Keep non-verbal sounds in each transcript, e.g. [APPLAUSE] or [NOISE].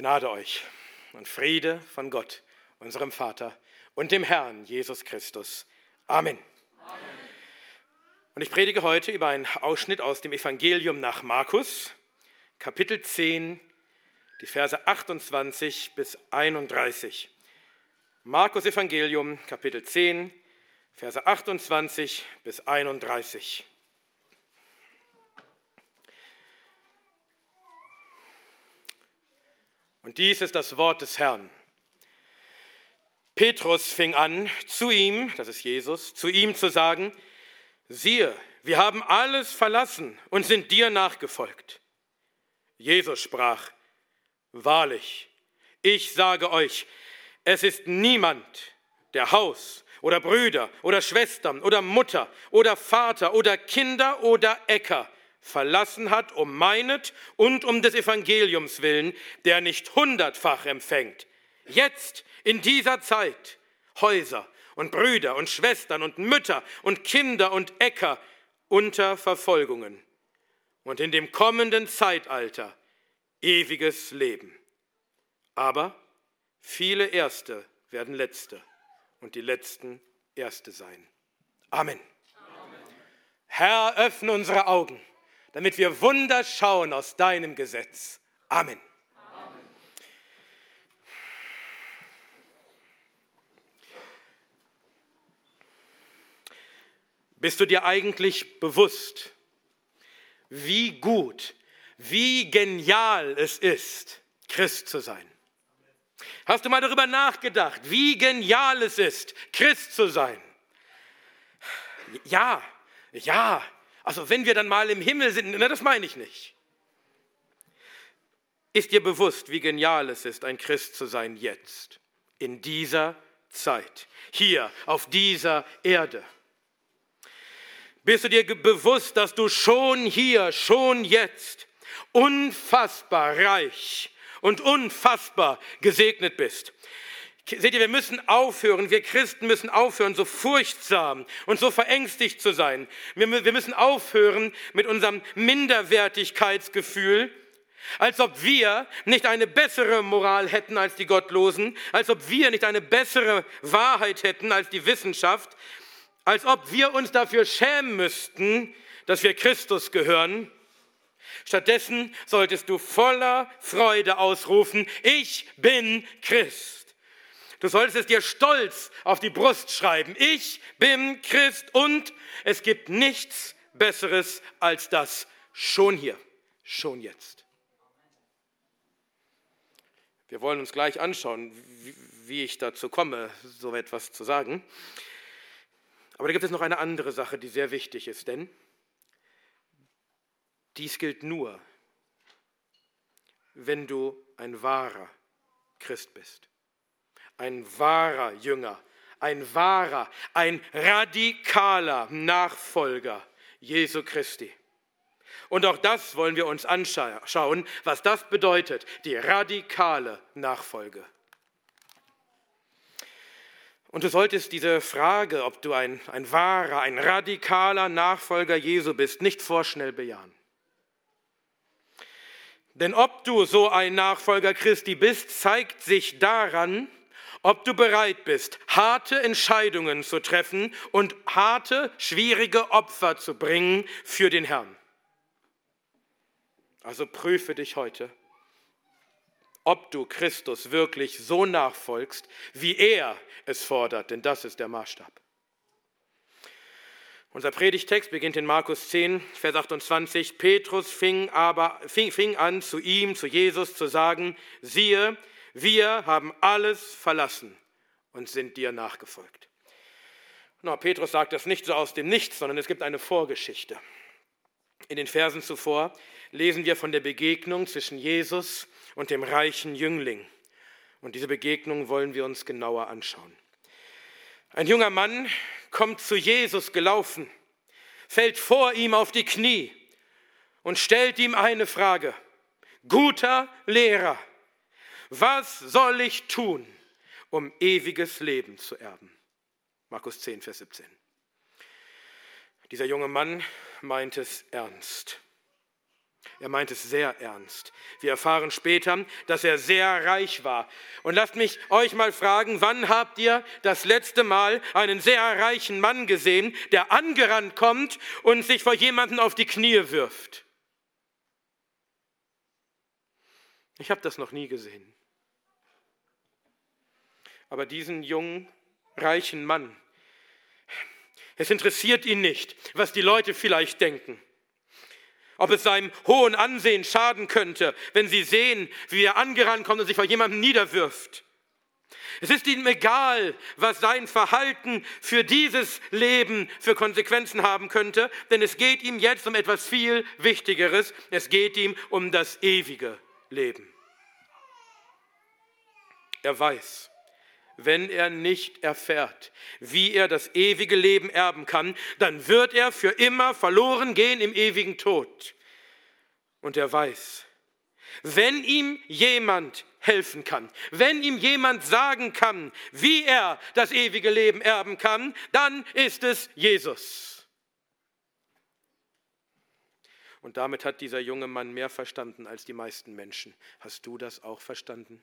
Gnade euch und Friede von Gott, unserem Vater und dem Herrn Jesus Christus. Amen. Amen. Und ich predige heute über einen Ausschnitt aus dem Evangelium nach Markus, Kapitel 10, die Verse 28 bis 31. Markus Evangelium, Kapitel 10, Verse 28 bis 31. Und dies ist das Wort des Herrn. Petrus fing an, zu ihm, das ist Jesus, zu ihm zu sagen, siehe, wir haben alles verlassen und sind dir nachgefolgt. Jesus sprach, wahrlich, ich sage euch, es ist niemand, der Haus oder Brüder oder Schwestern oder Mutter oder Vater oder Kinder oder Äcker verlassen hat, um meinet und um des Evangeliums willen, der nicht hundertfach empfängt. Jetzt, in dieser Zeit, Häuser und Brüder und Schwestern und Mütter und Kinder und Äcker unter Verfolgungen und in dem kommenden Zeitalter ewiges Leben. Aber viele Erste werden Letzte und die Letzten Erste sein. Amen. Amen. Herr, öffne unsere Augen damit wir Wunder schauen aus deinem Gesetz. Amen. Amen. Bist du dir eigentlich bewusst, wie gut, wie genial es ist, Christ zu sein? Hast du mal darüber nachgedacht, wie genial es ist, Christ zu sein? Ja, ja, also wenn wir dann mal im Himmel sind, na, das meine ich nicht. Ist dir bewusst, wie genial es ist, ein Christ zu sein jetzt, in dieser Zeit, hier auf dieser Erde? Bist du dir bewusst, dass du schon hier, schon jetzt unfassbar reich und unfassbar gesegnet bist? Seht ihr, wir müssen aufhören, wir Christen müssen aufhören, so furchtsam und so verängstigt zu sein. Wir, wir müssen aufhören mit unserem Minderwertigkeitsgefühl, als ob wir nicht eine bessere Moral hätten als die Gottlosen, als ob wir nicht eine bessere Wahrheit hätten als die Wissenschaft, als ob wir uns dafür schämen müssten, dass wir Christus gehören. Stattdessen solltest du voller Freude ausrufen, ich bin Christ. Du solltest es dir stolz auf die Brust schreiben. Ich bin Christ und es gibt nichts Besseres als das. Schon hier, schon jetzt. Wir wollen uns gleich anschauen, wie ich dazu komme, so etwas zu sagen. Aber da gibt es noch eine andere Sache, die sehr wichtig ist, denn dies gilt nur, wenn du ein wahrer Christ bist ein wahrer Jünger, ein wahrer, ein radikaler Nachfolger Jesu Christi. Und auch das wollen wir uns anschauen, was das bedeutet, die radikale Nachfolge. Und du solltest diese Frage, ob du ein, ein wahrer, ein radikaler Nachfolger Jesu bist, nicht vorschnell bejahen. Denn ob du so ein Nachfolger Christi bist, zeigt sich daran, ob du bereit bist, harte Entscheidungen zu treffen und harte, schwierige Opfer zu bringen für den Herrn. Also prüfe dich heute, ob du Christus wirklich so nachfolgst, wie er es fordert, denn das ist der Maßstab. Unser Predigtext beginnt in Markus 10, Vers 28. Petrus fing, aber, fing, fing an, zu ihm, zu Jesus zu sagen, siehe, wir haben alles verlassen und sind dir nachgefolgt. Na, Petrus sagt das nicht so aus dem Nichts, sondern es gibt eine Vorgeschichte. In den Versen zuvor lesen wir von der Begegnung zwischen Jesus und dem reichen Jüngling. Und diese Begegnung wollen wir uns genauer anschauen. Ein junger Mann kommt zu Jesus gelaufen, fällt vor ihm auf die Knie und stellt ihm eine Frage. Guter Lehrer, was soll ich tun, um ewiges Leben zu erben? Markus 10, Vers 17. Dieser junge Mann meint es ernst. Er meint es sehr ernst. Wir erfahren später, dass er sehr reich war. Und lasst mich euch mal fragen, wann habt ihr das letzte Mal einen sehr reichen Mann gesehen, der angerannt kommt und sich vor jemanden auf die Knie wirft? Ich habe das noch nie gesehen. Aber diesen jungen, reichen Mann, es interessiert ihn nicht, was die Leute vielleicht denken ob es seinem hohen Ansehen schaden könnte, wenn sie sehen, wie er angerannt kommt und sich vor jemandem niederwirft. Es ist ihm egal, was sein Verhalten für dieses Leben für Konsequenzen haben könnte, denn es geht ihm jetzt um etwas viel Wichtigeres. Es geht ihm um das ewige Leben. Er weiß, wenn er nicht erfährt, wie er das ewige Leben erben kann, dann wird er für immer verloren gehen im ewigen Tod. Und er weiß, wenn ihm jemand helfen kann, wenn ihm jemand sagen kann, wie er das ewige Leben erben kann, dann ist es Jesus. Und damit hat dieser junge Mann mehr verstanden als die meisten Menschen. Hast du das auch verstanden?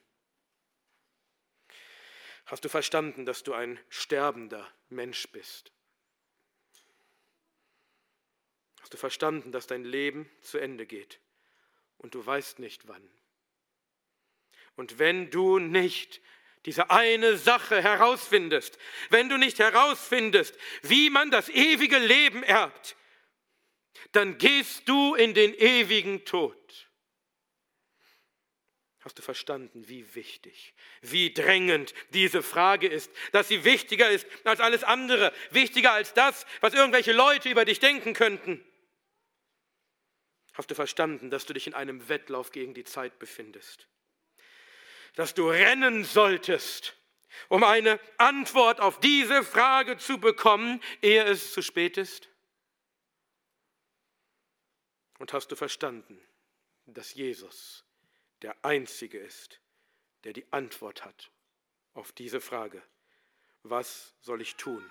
Hast du verstanden, dass du ein sterbender Mensch bist? Hast du verstanden, dass dein Leben zu Ende geht und du weißt nicht wann? Und wenn du nicht diese eine Sache herausfindest, wenn du nicht herausfindest, wie man das ewige Leben erbt, dann gehst du in den ewigen Tod. Hast du verstanden, wie wichtig, wie drängend diese Frage ist, dass sie wichtiger ist als alles andere, wichtiger als das, was irgendwelche Leute über dich denken könnten? Hast du verstanden, dass du dich in einem Wettlauf gegen die Zeit befindest? Dass du rennen solltest, um eine Antwort auf diese Frage zu bekommen, ehe es zu spät ist? Und hast du verstanden, dass Jesus der Einzige ist, der die Antwort hat auf diese Frage, was soll ich tun,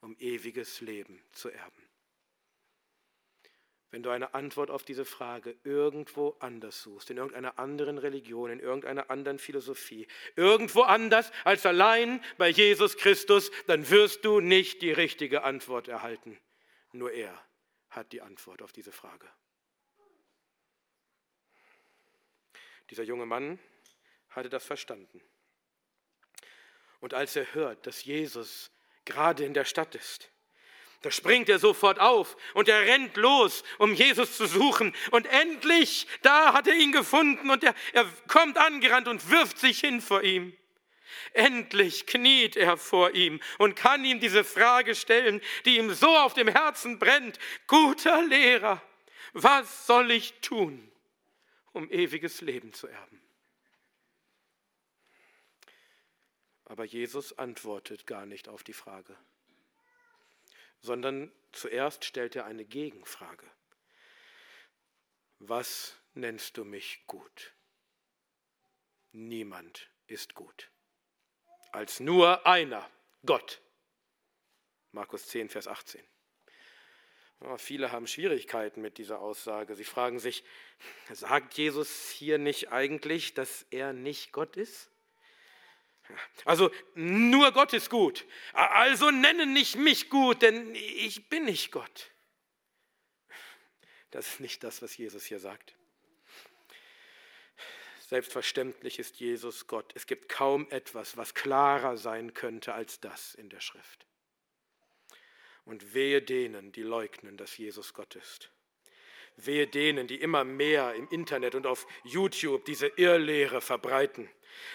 um ewiges Leben zu erben? Wenn du eine Antwort auf diese Frage irgendwo anders suchst, in irgendeiner anderen Religion, in irgendeiner anderen Philosophie, irgendwo anders als allein bei Jesus Christus, dann wirst du nicht die richtige Antwort erhalten. Nur er hat die Antwort auf diese Frage. Dieser junge Mann hatte das verstanden. Und als er hört, dass Jesus gerade in der Stadt ist, da springt er sofort auf und er rennt los, um Jesus zu suchen. Und endlich, da hat er ihn gefunden und er, er kommt angerannt und wirft sich hin vor ihm. Endlich kniet er vor ihm und kann ihm diese Frage stellen, die ihm so auf dem Herzen brennt. Guter Lehrer, was soll ich tun, um ewiges Leben zu erben. Aber Jesus antwortet gar nicht auf die Frage, sondern zuerst stellt er eine Gegenfrage. Was nennst du mich gut? Niemand ist gut, als nur einer, Gott. Markus 10, Vers 18. Viele haben Schwierigkeiten mit dieser Aussage. Sie fragen sich, sagt Jesus hier nicht eigentlich, dass er nicht Gott ist? Also nur Gott ist gut. Also nenne nicht mich gut, denn ich bin nicht Gott. Das ist nicht das, was Jesus hier sagt. Selbstverständlich ist Jesus Gott. Es gibt kaum etwas, was klarer sein könnte als das in der Schrift. Und wehe denen, die leugnen, dass Jesus Gott ist. Wehe denen, die immer mehr im Internet und auf YouTube diese Irrlehre verbreiten.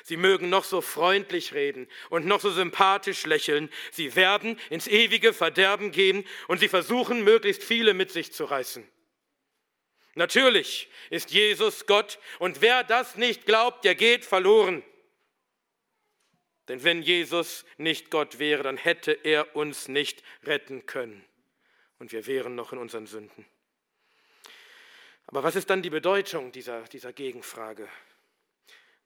Sie mögen noch so freundlich reden und noch so sympathisch lächeln. Sie werden ins ewige Verderben gehen und sie versuchen, möglichst viele mit sich zu reißen. Natürlich ist Jesus Gott und wer das nicht glaubt, der geht verloren. Denn wenn Jesus nicht Gott wäre, dann hätte er uns nicht retten können. Und wir wären noch in unseren Sünden. Aber was ist dann die Bedeutung dieser, dieser Gegenfrage?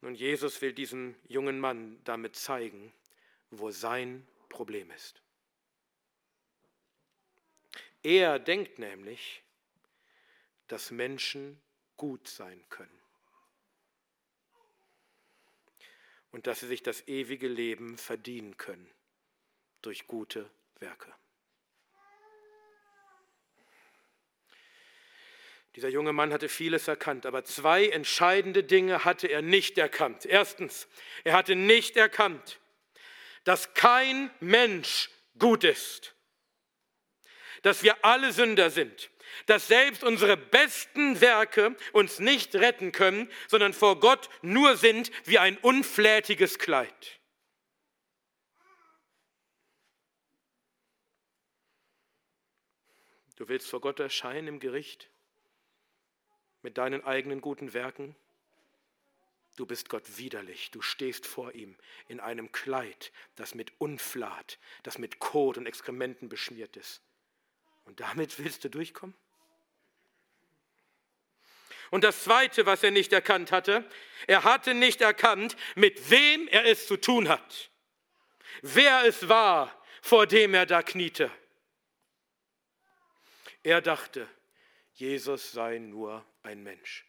Nun, Jesus will diesem jungen Mann damit zeigen, wo sein Problem ist. Er denkt nämlich, dass Menschen gut sein können. Und dass sie sich das ewige Leben verdienen können durch gute Werke. Dieser junge Mann hatte vieles erkannt, aber zwei entscheidende Dinge hatte er nicht erkannt. Erstens, er hatte nicht erkannt, dass kein Mensch gut ist, dass wir alle Sünder sind, dass selbst unsere besten Werke uns nicht retten können, sondern vor Gott nur sind wie ein unflätiges Kleid. Du willst vor Gott erscheinen im Gericht? mit deinen eigenen guten Werken? Du bist Gott widerlich. Du stehst vor ihm in einem Kleid, das mit Unflat, das mit Kot und Exkrementen beschmiert ist. Und damit willst du durchkommen? Und das Zweite, was er nicht erkannt hatte, er hatte nicht erkannt, mit wem er es zu tun hat. Wer es war, vor dem er da kniete. Er dachte, Jesus sei nur ein Mensch.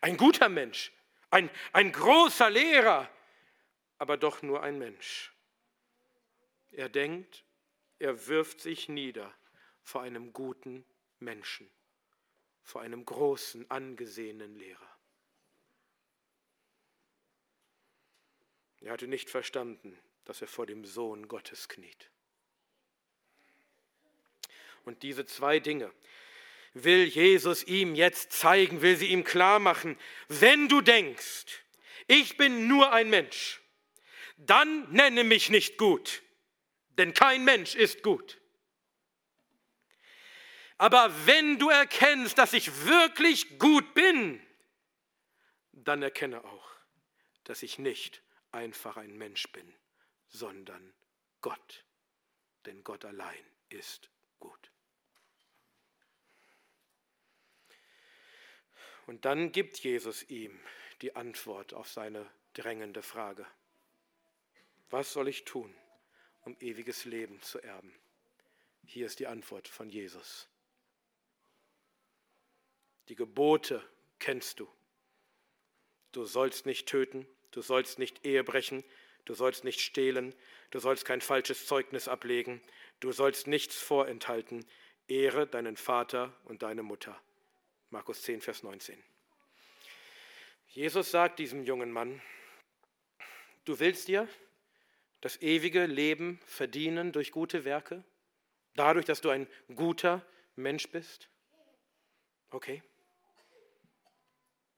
Ein guter Mensch, ein, ein großer Lehrer, aber doch nur ein Mensch. Er denkt, er wirft sich nieder vor einem guten Menschen, vor einem großen, angesehenen Lehrer. Er hatte nicht verstanden, dass er vor dem Sohn Gottes kniet. Und diese zwei Dinge, will Jesus ihm jetzt zeigen, will sie ihm klar machen. Wenn du denkst, ich bin nur ein Mensch, dann nenne mich nicht gut, denn kein Mensch ist gut. Aber wenn du erkennst, dass ich wirklich gut bin, dann erkenne auch, dass ich nicht einfach ein Mensch bin, sondern Gott. Denn Gott allein ist gut. Und dann gibt Jesus ihm die Antwort auf seine drängende Frage. Was soll ich tun, um ewiges Leben zu erben? Hier ist die Antwort von Jesus. Die Gebote kennst du. Du sollst nicht töten, du sollst nicht Ehe brechen, du sollst nicht stehlen, du sollst kein falsches Zeugnis ablegen, du sollst nichts vorenthalten. Ehre deinen Vater und deine Mutter. Markus 10, Vers 19. Jesus sagt diesem jungen Mann, du willst dir das ewige Leben verdienen durch gute Werke, dadurch, dass du ein guter Mensch bist? Okay.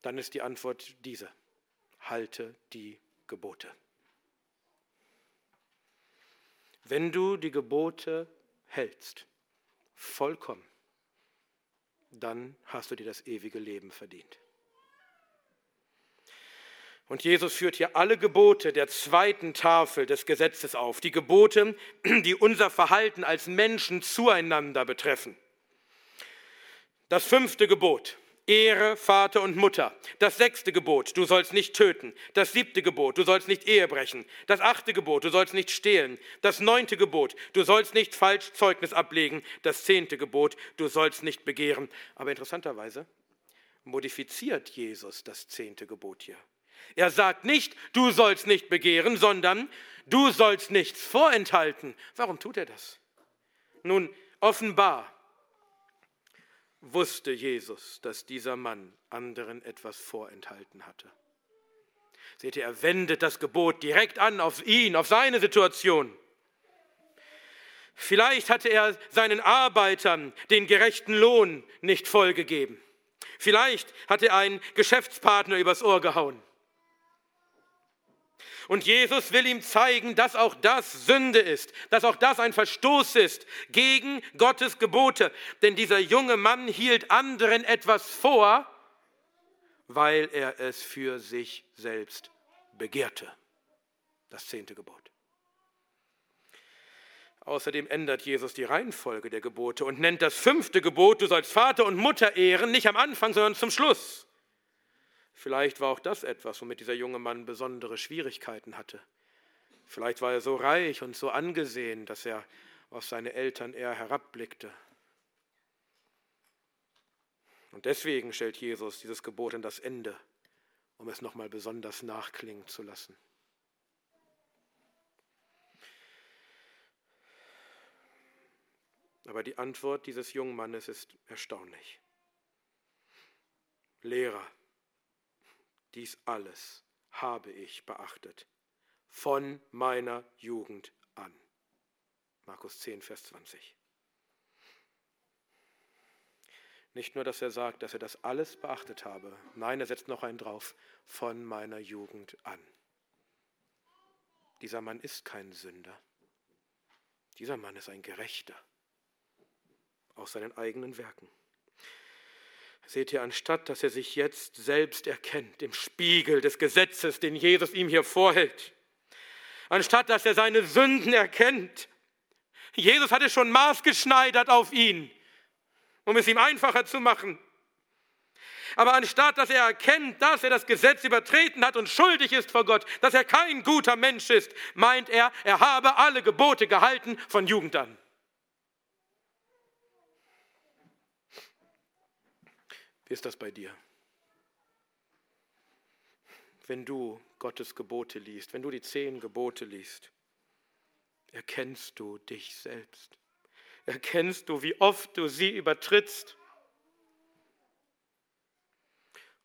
Dann ist die Antwort diese, halte die Gebote. Wenn du die Gebote hältst, vollkommen, dann hast du dir das ewige Leben verdient. Und Jesus führt hier alle Gebote der zweiten Tafel des Gesetzes auf, die Gebote, die unser Verhalten als Menschen zueinander betreffen. Das fünfte Gebot, Ehre Vater und Mutter. Das sechste Gebot, du sollst nicht töten. Das siebte Gebot, du sollst nicht Ehe brechen. Das achte Gebot, du sollst nicht stehlen. Das neunte Gebot, du sollst nicht falsch Zeugnis ablegen. Das zehnte Gebot, du sollst nicht begehren. Aber interessanterweise modifiziert Jesus das zehnte Gebot hier. Er sagt nicht, du sollst nicht begehren, sondern du sollst nichts vorenthalten. Warum tut er das? Nun, offenbar wusste Jesus, dass dieser Mann anderen etwas vorenthalten hatte. Seht ihr, er wendet das Gebot direkt an auf ihn, auf seine Situation. Vielleicht hatte er seinen Arbeitern den gerechten Lohn nicht vollgegeben. Vielleicht hatte er einen Geschäftspartner übers Ohr gehauen. Und Jesus will ihm zeigen, dass auch das Sünde ist, dass auch das ein Verstoß ist gegen Gottes Gebote. Denn dieser junge Mann hielt anderen etwas vor, weil er es für sich selbst begehrte. Das zehnte Gebot. Außerdem ändert Jesus die Reihenfolge der Gebote und nennt das fünfte Gebot, du sollst Vater und Mutter ehren, nicht am Anfang, sondern zum Schluss. Vielleicht war auch das etwas, womit dieser junge Mann besondere Schwierigkeiten hatte. Vielleicht war er so reich und so angesehen, dass er auf seine Eltern eher herabblickte. Und deswegen stellt Jesus dieses Gebot an das Ende, um es nochmal besonders nachklingen zu lassen. Aber die Antwort dieses jungen Mannes ist erstaunlich. Lehrer, dies alles habe ich beachtet, von meiner Jugend an. Markus 10, Vers 20. Nicht nur, dass er sagt, dass er das alles beachtet habe, nein, er setzt noch einen drauf, von meiner Jugend an. Dieser Mann ist kein Sünder. Dieser Mann ist ein Gerechter aus seinen eigenen Werken. Seht ihr, anstatt dass er sich jetzt selbst erkennt im Spiegel des Gesetzes, den Jesus ihm hier vorhält, anstatt dass er seine Sünden erkennt, Jesus hatte schon maßgeschneidert auf ihn, um es ihm einfacher zu machen. Aber anstatt dass er erkennt, dass er das Gesetz übertreten hat und schuldig ist vor Gott, dass er kein guter Mensch ist, meint er, er habe alle Gebote gehalten von Jugend an. Wie ist das bei dir? Wenn du Gottes Gebote liest, wenn du die zehn Gebote liest, erkennst du dich selbst. Erkennst du, wie oft du sie übertrittst?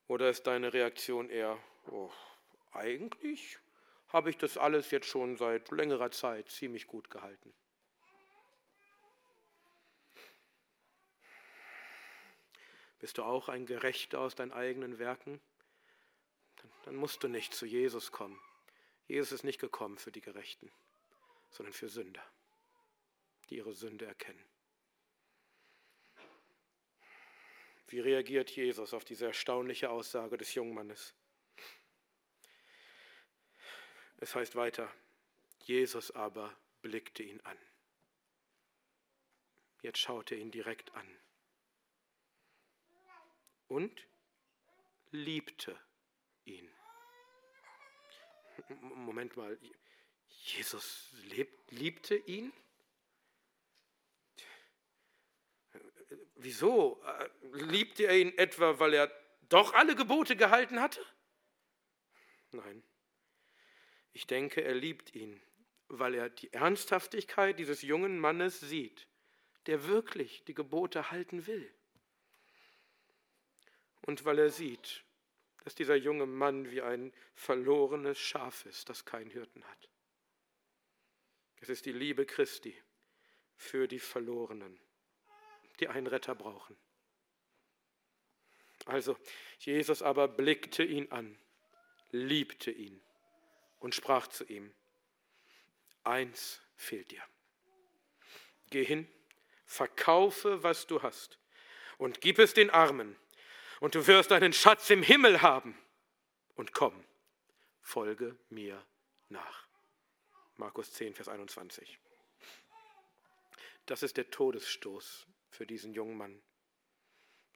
Oder ist deine Reaktion eher, oh, eigentlich habe ich das alles jetzt schon seit längerer Zeit ziemlich gut gehalten? Bist du auch ein Gerechter aus deinen eigenen Werken? Dann musst du nicht zu Jesus kommen. Jesus ist nicht gekommen für die Gerechten, sondern für Sünder, die ihre Sünde erkennen. Wie reagiert Jesus auf diese erstaunliche Aussage des jungen Mannes? Es heißt weiter, Jesus aber blickte ihn an. Jetzt schaut er ihn direkt an und liebte ihn. Moment mal, Jesus lebt, liebte ihn? Wieso? Liebte er ihn etwa, weil er doch alle Gebote gehalten hatte? Nein. Ich denke, er liebt ihn, weil er die Ernsthaftigkeit dieses jungen Mannes sieht, der wirklich die Gebote halten will und weil er sieht, dass dieser junge Mann wie ein verlorenes Schaf ist, das keinen Hirten hat. Es ist die Liebe Christi für die Verlorenen, die einen Retter brauchen. Also, Jesus aber blickte ihn an, liebte ihn und sprach zu ihm, eins fehlt dir. Geh hin, verkaufe, was du hast, und gib es den Armen, und du wirst einen Schatz im Himmel haben. Und komm, folge mir nach. Markus 10, Vers 21. Das ist der Todesstoß für diesen jungen Mann.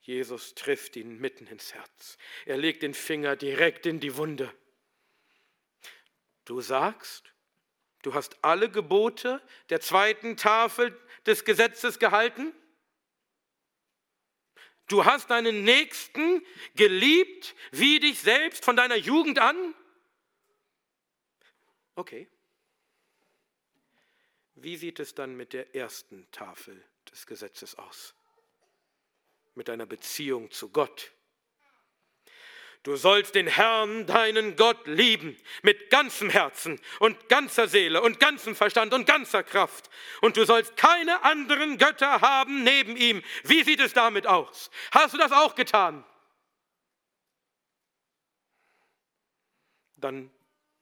Jesus trifft ihn mitten ins Herz. Er legt den Finger direkt in die Wunde. Du sagst, du hast alle Gebote der zweiten Tafel des Gesetzes gehalten? Du hast deinen Nächsten geliebt wie dich selbst von deiner Jugend an? Okay. Wie sieht es dann mit der ersten Tafel des Gesetzes aus? Mit deiner Beziehung zu Gott? Du sollst den Herrn, deinen Gott, lieben mit ganzem Herzen und ganzer Seele und ganzem Verstand und ganzer Kraft. Und du sollst keine anderen Götter haben neben ihm. Wie sieht es damit aus? Hast du das auch getan? Dann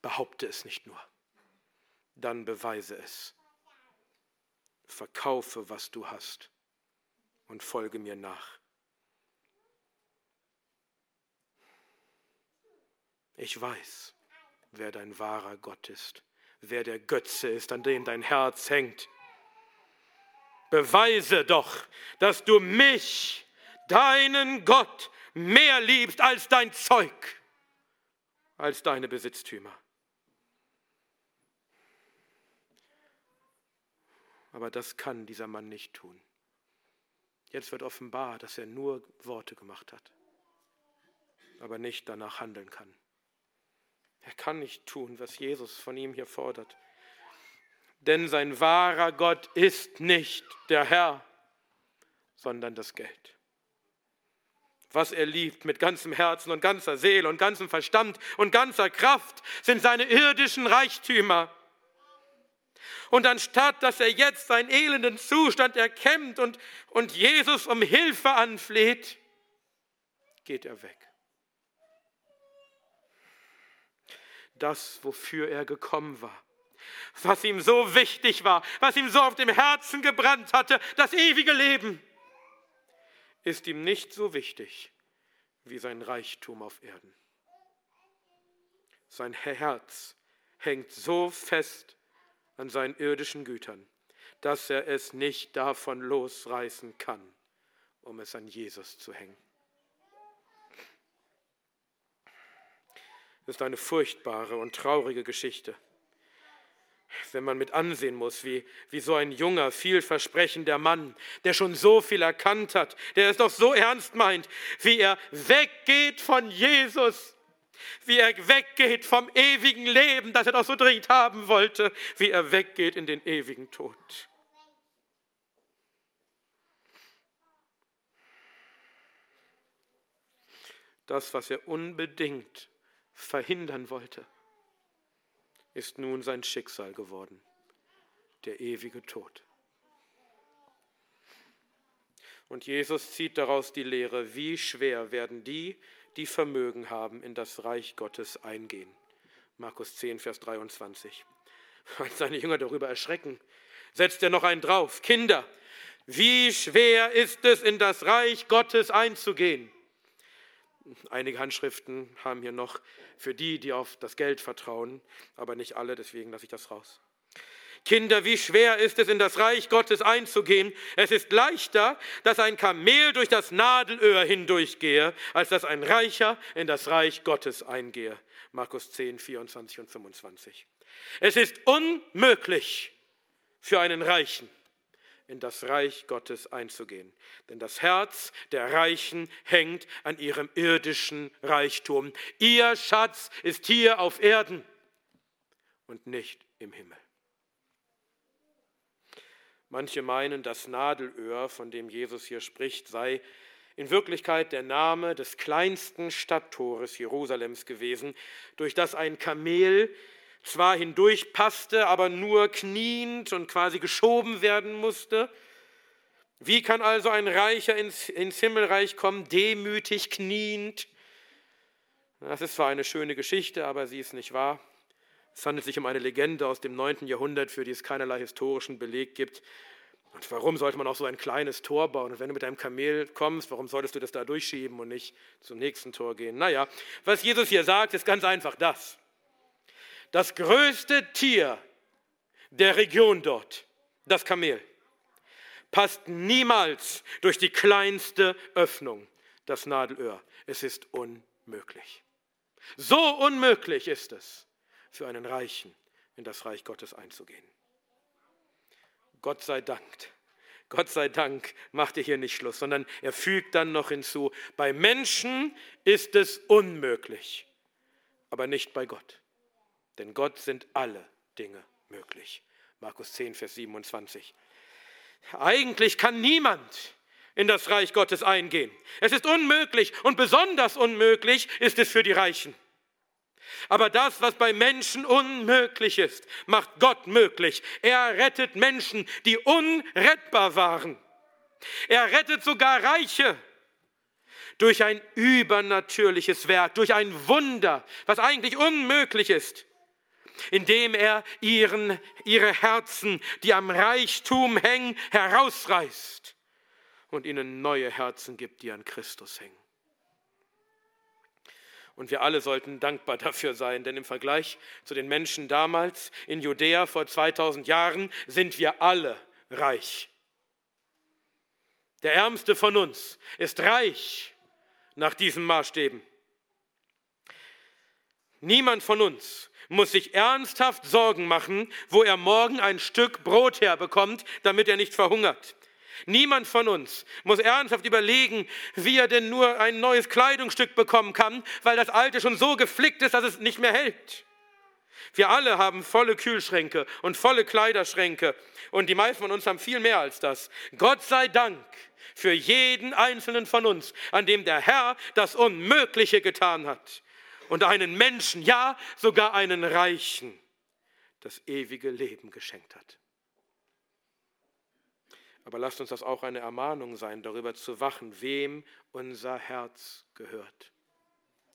behaupte es nicht nur, dann beweise es. Verkaufe, was du hast und folge mir nach. Ich weiß, wer dein wahrer Gott ist, wer der Götze ist, an dem dein Herz hängt. Beweise doch, dass du mich, deinen Gott, mehr liebst als dein Zeug, als deine Besitztümer. Aber das kann dieser Mann nicht tun. Jetzt wird offenbar, dass er nur Worte gemacht hat, aber nicht danach handeln kann. Er kann nicht tun, was Jesus von ihm hier fordert. Denn sein wahrer Gott ist nicht der Herr, sondern das Geld. Was er liebt mit ganzem Herzen und ganzer Seele und ganzem Verstand und ganzer Kraft, sind seine irdischen Reichtümer. Und anstatt dass er jetzt seinen elenden Zustand erkennt und, und Jesus um Hilfe anfleht, geht er weg. Das, wofür er gekommen war, was ihm so wichtig war, was ihm so auf dem Herzen gebrannt hatte, das ewige Leben, ist ihm nicht so wichtig wie sein Reichtum auf Erden. Sein Herz hängt so fest an seinen irdischen Gütern, dass er es nicht davon losreißen kann, um es an Jesus zu hängen. Ist eine furchtbare und traurige Geschichte. Wenn man mit ansehen muss, wie, wie so ein junger, vielversprechender Mann, der schon so viel erkannt hat, der es doch so ernst meint, wie er weggeht von Jesus wie er weggeht vom ewigen Leben, das er doch so dringend haben wollte, wie er weggeht in den ewigen Tod. Das, was er unbedingt verhindern wollte, ist nun sein Schicksal geworden, der ewige Tod. Und Jesus zieht daraus die Lehre, wie schwer werden die, die Vermögen haben, in das Reich Gottes eingehen. Markus 10, Vers 23. Als seine Jünger darüber erschrecken, setzt er noch einen drauf. Kinder, wie schwer ist es, in das Reich Gottes einzugehen? Einige Handschriften haben hier noch für die, die auf das Geld vertrauen, aber nicht alle, deswegen lasse ich das raus. Kinder, wie schwer ist es, in das Reich Gottes einzugehen. Es ist leichter, dass ein Kamel durch das Nadelöhr hindurchgehe, als dass ein Reicher in das Reich Gottes eingehe. Markus 10, 24 und 25. Es ist unmöglich für einen Reichen, in das Reich Gottes einzugehen. Denn das Herz der Reichen hängt an ihrem irdischen Reichtum. Ihr Schatz ist hier auf Erden und nicht im Himmel. Manche meinen, das Nadelöhr, von dem Jesus hier spricht, sei in Wirklichkeit der Name des kleinsten Stadttores Jerusalems gewesen, durch das ein Kamel zwar hindurchpasste, aber nur kniend und quasi geschoben werden musste. Wie kann also ein Reicher ins, ins Himmelreich kommen, demütig kniend? Das ist zwar eine schöne Geschichte, aber sie ist nicht wahr. Es handelt sich um eine Legende aus dem 9. Jahrhundert, für die es keinerlei historischen Beleg gibt. Und warum sollte man auch so ein kleines Tor bauen? Und wenn du mit deinem Kamel kommst, warum solltest du das da durchschieben und nicht zum nächsten Tor gehen? Naja, was Jesus hier sagt, ist ganz einfach das. Das größte Tier der Region dort, das Kamel, passt niemals durch die kleinste Öffnung, das Nadelöhr. Es ist unmöglich. So unmöglich ist es für einen Reichen in das Reich Gottes einzugehen. Gott sei Dank. Gott sei Dank macht er hier nicht Schluss, sondern er fügt dann noch hinzu, bei Menschen ist es unmöglich, aber nicht bei Gott. Denn Gott sind alle Dinge möglich. Markus 10, Vers 27. Eigentlich kann niemand in das Reich Gottes eingehen. Es ist unmöglich und besonders unmöglich ist es für die Reichen. Aber das, was bei Menschen unmöglich ist, macht Gott möglich. Er rettet Menschen, die unrettbar waren. Er rettet sogar Reiche durch ein übernatürliches Werk, durch ein Wunder, was eigentlich unmöglich ist, indem er ihren, ihre Herzen, die am Reichtum hängen, herausreißt und ihnen neue Herzen gibt, die an Christus hängen. Und wir alle sollten dankbar dafür sein, denn im Vergleich zu den Menschen damals in Judäa vor 2000 Jahren sind wir alle reich. Der Ärmste von uns ist reich nach diesen Maßstäben. Niemand von uns muss sich ernsthaft Sorgen machen, wo er morgen ein Stück Brot herbekommt, damit er nicht verhungert. Niemand von uns muss ernsthaft überlegen, wie er denn nur ein neues Kleidungsstück bekommen kann, weil das alte schon so geflickt ist, dass es nicht mehr hält. Wir alle haben volle Kühlschränke und volle Kleiderschränke und die meisten von uns haben viel mehr als das. Gott sei Dank für jeden einzelnen von uns, an dem der Herr das Unmögliche getan hat und einen Menschen, ja sogar einen Reichen, das ewige Leben geschenkt hat. Aber lasst uns das auch eine Ermahnung sein, darüber zu wachen, wem unser Herz gehört,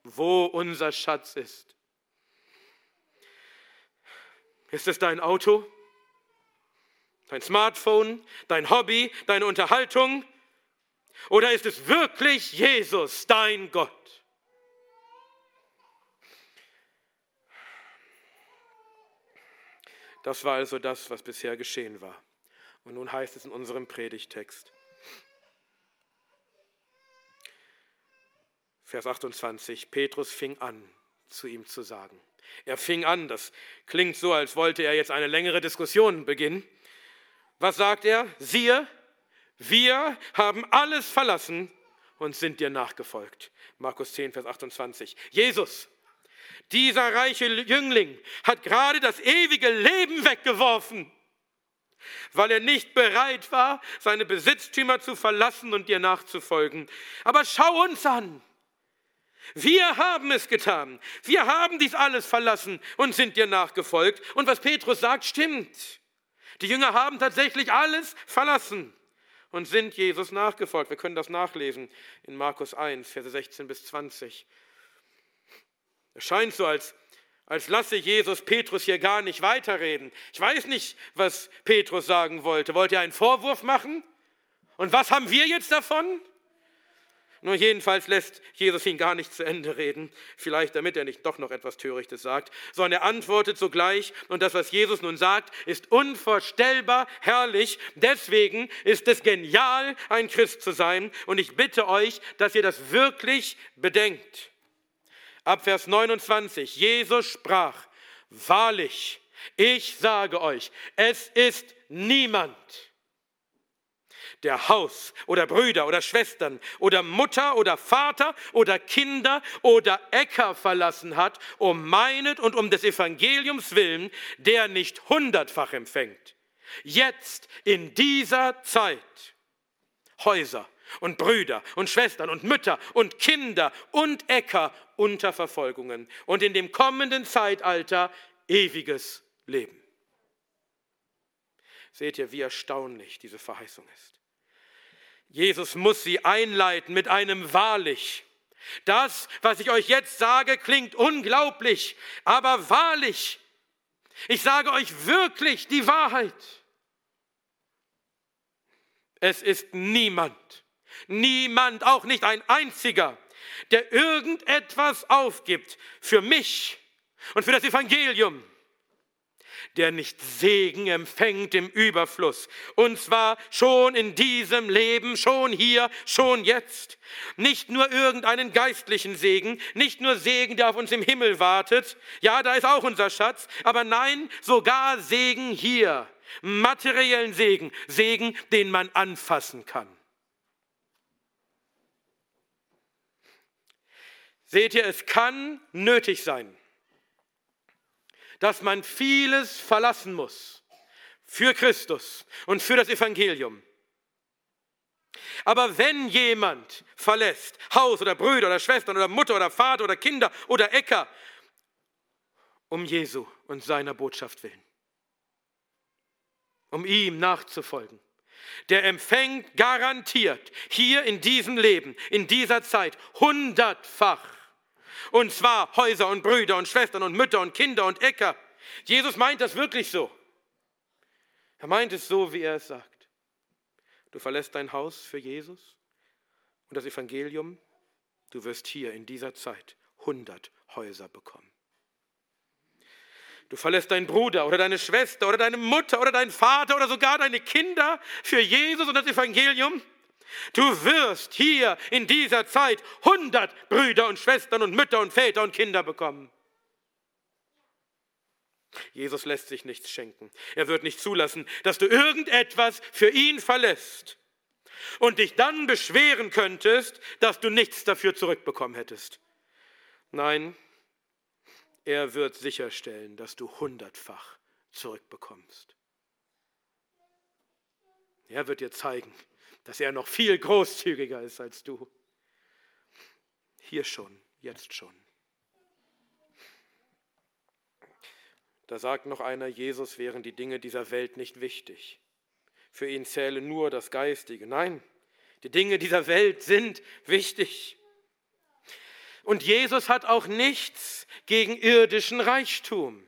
wo unser Schatz ist. Ist es dein Auto, dein Smartphone, dein Hobby, deine Unterhaltung? Oder ist es wirklich Jesus, dein Gott? Das war also das, was bisher geschehen war. Und nun heißt es in unserem Predigtext, Vers 28, Petrus fing an, zu ihm zu sagen. Er fing an, das klingt so, als wollte er jetzt eine längere Diskussion beginnen. Was sagt er? Siehe, wir haben alles verlassen und sind dir nachgefolgt. Markus 10, Vers 28. Jesus, dieser reiche Jüngling, hat gerade das ewige Leben weggeworfen weil er nicht bereit war, seine Besitztümer zu verlassen und dir nachzufolgen. Aber schau uns an. Wir haben es getan. Wir haben dies alles verlassen und sind dir nachgefolgt. Und was Petrus sagt, stimmt. Die Jünger haben tatsächlich alles verlassen und sind Jesus nachgefolgt. Wir können das nachlesen in Markus 1, Verse 16 bis 20. Es scheint so, als als lasse Jesus Petrus hier gar nicht weiterreden. Ich weiß nicht, was Petrus sagen wollte. Wollte er einen Vorwurf machen? Und was haben wir jetzt davon? Nur jedenfalls lässt Jesus ihn gar nicht zu Ende reden, vielleicht damit er nicht doch noch etwas Törichtes sagt, sondern er antwortet sogleich und das, was Jesus nun sagt, ist unvorstellbar herrlich. Deswegen ist es genial, ein Christ zu sein und ich bitte euch, dass ihr das wirklich bedenkt ab Vers 29. Jesus sprach, wahrlich, ich sage euch, es ist niemand, der Haus oder Brüder oder Schwestern oder Mutter oder Vater oder Kinder oder Äcker verlassen hat, um meinet und um des Evangeliums willen, der nicht hundertfach empfängt. Jetzt in dieser Zeit Häuser und Brüder und Schwestern und Mütter und Kinder und Äcker unter Verfolgungen und in dem kommenden Zeitalter ewiges Leben. Seht ihr, wie erstaunlich diese Verheißung ist. Jesus muss sie einleiten mit einem wahrlich. Das, was ich euch jetzt sage, klingt unglaublich, aber wahrlich. Ich sage euch wirklich die Wahrheit. Es ist niemand, Niemand, auch nicht ein einziger, der irgendetwas aufgibt für mich und für das Evangelium, der nicht Segen empfängt im Überfluss. Und zwar schon in diesem Leben, schon hier, schon jetzt. Nicht nur irgendeinen geistlichen Segen, nicht nur Segen, der auf uns im Himmel wartet. Ja, da ist auch unser Schatz. Aber nein, sogar Segen hier. Materiellen Segen. Segen, den man anfassen kann. Seht ihr, es kann nötig sein, dass man vieles verlassen muss für Christus und für das Evangelium. Aber wenn jemand verlässt, Haus oder Brüder oder Schwestern oder Mutter oder Vater oder Kinder oder Äcker, um Jesu und seiner Botschaft willen, um ihm nachzufolgen, der empfängt garantiert hier in diesem Leben, in dieser Zeit, hundertfach und zwar Häuser und Brüder und Schwestern und Mütter und Kinder und Äcker. Jesus meint das wirklich so. Er meint es so, wie er es sagt. Du verlässt dein Haus für Jesus und das Evangelium. Du wirst hier in dieser Zeit 100 Häuser bekommen. Du verlässt deinen Bruder oder deine Schwester oder deine Mutter oder deinen Vater oder sogar deine Kinder für Jesus und das Evangelium. Du wirst hier in dieser Zeit 100 Brüder und Schwestern und Mütter und Väter und Kinder bekommen. Jesus lässt sich nichts schenken. Er wird nicht zulassen, dass du irgendetwas für ihn verlässt. und dich dann beschweren könntest, dass du nichts dafür zurückbekommen hättest. Nein, er wird sicherstellen, dass du hundertfach zurückbekommst. Er wird dir zeigen, dass er noch viel großzügiger ist als du. Hier schon, jetzt schon. Da sagt noch einer, Jesus wären die Dinge dieser Welt nicht wichtig. Für ihn zähle nur das Geistige. Nein, die Dinge dieser Welt sind wichtig. Und Jesus hat auch nichts gegen irdischen Reichtum.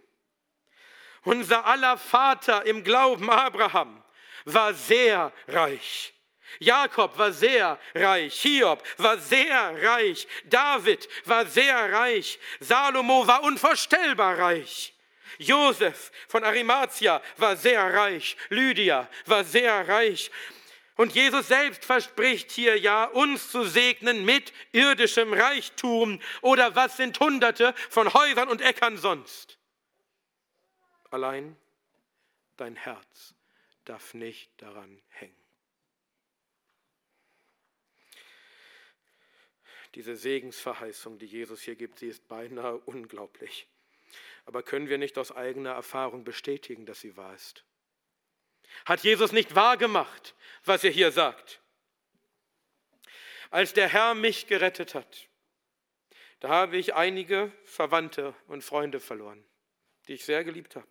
Unser aller Vater im Glauben, Abraham, war sehr reich. Jakob war sehr reich, Hiob war sehr reich, David war sehr reich, Salomo war unvorstellbar reich. Josef von Arimathea war sehr reich, Lydia war sehr reich. Und Jesus selbst verspricht hier ja, uns zu segnen mit irdischem Reichtum. Oder was sind Hunderte von Häusern und Äckern sonst? Allein dein Herz darf nicht daran hängen. Diese Segensverheißung, die Jesus hier gibt, sie ist beinahe unglaublich. Aber können wir nicht aus eigener Erfahrung bestätigen, dass sie wahr ist? Hat Jesus nicht wahr gemacht, was er hier sagt? Als der Herr mich gerettet hat, da habe ich einige Verwandte und Freunde verloren, die ich sehr geliebt habe.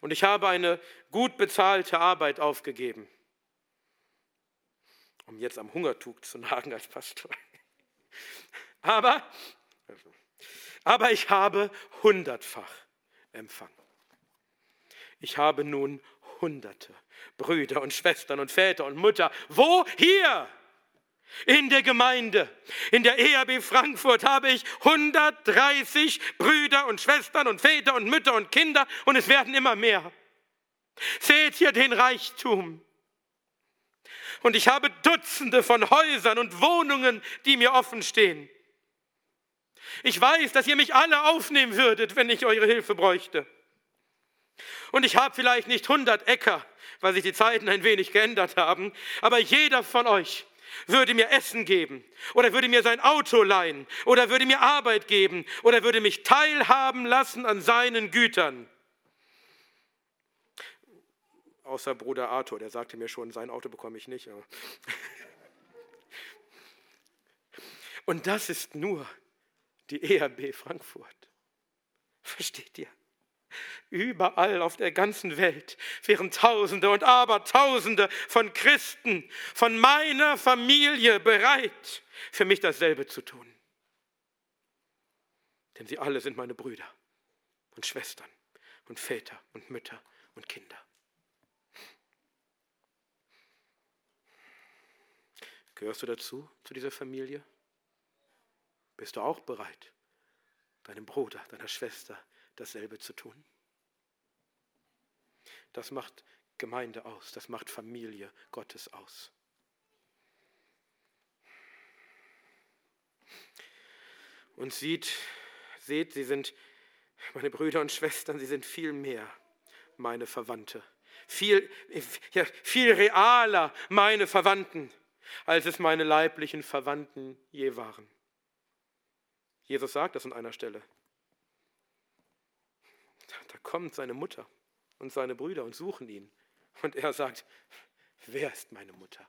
Und ich habe eine gut bezahlte Arbeit aufgegeben, um jetzt am Hungertuch zu [LAUGHS] nagen als Pastor. Aber, aber ich habe hundertfach empfangen. Ich habe nun Hunderte Brüder und Schwestern und Väter und Mutter. Wo? Hier! In der Gemeinde, in der ERB Frankfurt habe ich 130 Brüder und Schwestern und Väter und Mütter und Kinder und es werden immer mehr. Seht hier den Reichtum. Und ich habe Dutzende von Häusern und Wohnungen, die mir offen stehen. Ich weiß, dass ihr mich alle aufnehmen würdet, wenn ich eure Hilfe bräuchte. Und ich habe vielleicht nicht 100 Äcker, weil sich die Zeiten ein wenig geändert haben, aber jeder von euch würde mir Essen geben oder würde mir sein Auto leihen oder würde mir Arbeit geben oder würde mich teilhaben lassen an seinen Gütern. Außer Bruder Arthur, der sagte mir schon, sein Auto bekomme ich nicht. [LAUGHS] Und das ist nur die ERB Frankfurt. Versteht ihr? Überall auf der ganzen Welt wären Tausende und Abertausende von Christen, von meiner Familie bereit, für mich dasselbe zu tun. Denn sie alle sind meine Brüder und Schwestern und Väter und Mütter und Kinder. Gehörst du dazu, zu dieser Familie? Bist du auch bereit, deinem Bruder, deiner Schwester dasselbe zu tun? Das macht Gemeinde aus, das macht Familie Gottes aus. Und sieht, seht, sie sind meine Brüder und Schwestern, sie sind viel mehr meine Verwandte. Viel, ja, viel realer meine Verwandten, als es meine leiblichen Verwandten je waren. Jesus sagt das an einer Stelle. Da kommt seine Mutter und seine Brüder und suchen ihn. Und er sagt, wer ist meine Mutter?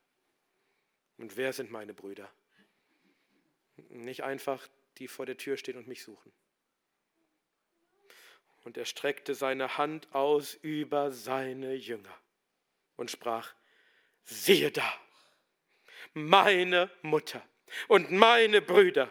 Und wer sind meine Brüder? Nicht einfach, die vor der Tür stehen und mich suchen. Und er streckte seine Hand aus über seine Jünger und sprach, siehe da, meine Mutter und meine Brüder.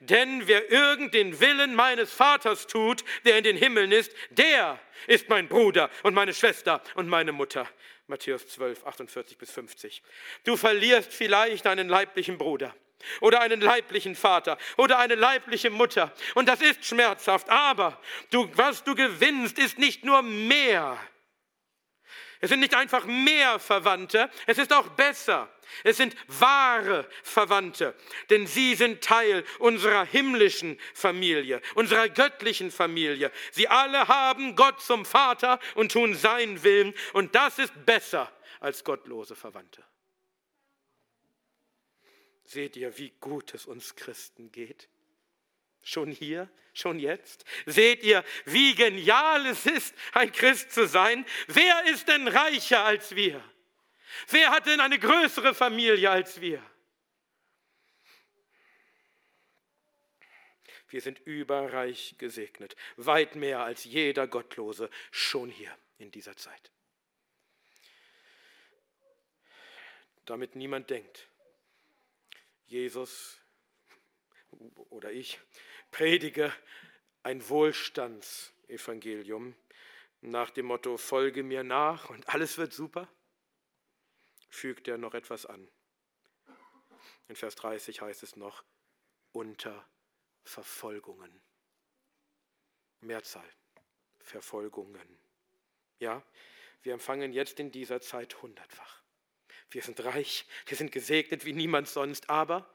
Denn wer irgend den Willen meines Vaters tut, der in den Himmeln ist, der ist mein Bruder und meine Schwester und meine Mutter. Matthäus 12, 48 bis 50. Du verlierst vielleicht einen leiblichen Bruder oder einen leiblichen Vater oder eine leibliche Mutter. Und das ist schmerzhaft, aber du, was du gewinnst, ist nicht nur mehr. Es sind nicht einfach mehr Verwandte, es ist auch besser. Es sind wahre Verwandte, denn sie sind Teil unserer himmlischen Familie, unserer göttlichen Familie. Sie alle haben Gott zum Vater und tun seinen Willen und das ist besser als gottlose Verwandte. Seht ihr, wie gut es uns Christen geht? Schon hier, schon jetzt? Seht ihr, wie genial es ist, ein Christ zu sein? Wer ist denn reicher als wir? Wer hat denn eine größere Familie als wir? Wir sind überreich gesegnet, weit mehr als jeder Gottlose schon hier in dieser Zeit. Damit niemand denkt, Jesus oder ich predige ein Wohlstandsevangelium nach dem Motto, folge mir nach und alles wird super, fügt er noch etwas an. In Vers 30 heißt es noch, unter Verfolgungen. Mehrzahl, Verfolgungen. Ja, wir empfangen jetzt in dieser Zeit hundertfach. Wir sind reich, wir sind gesegnet wie niemand sonst, aber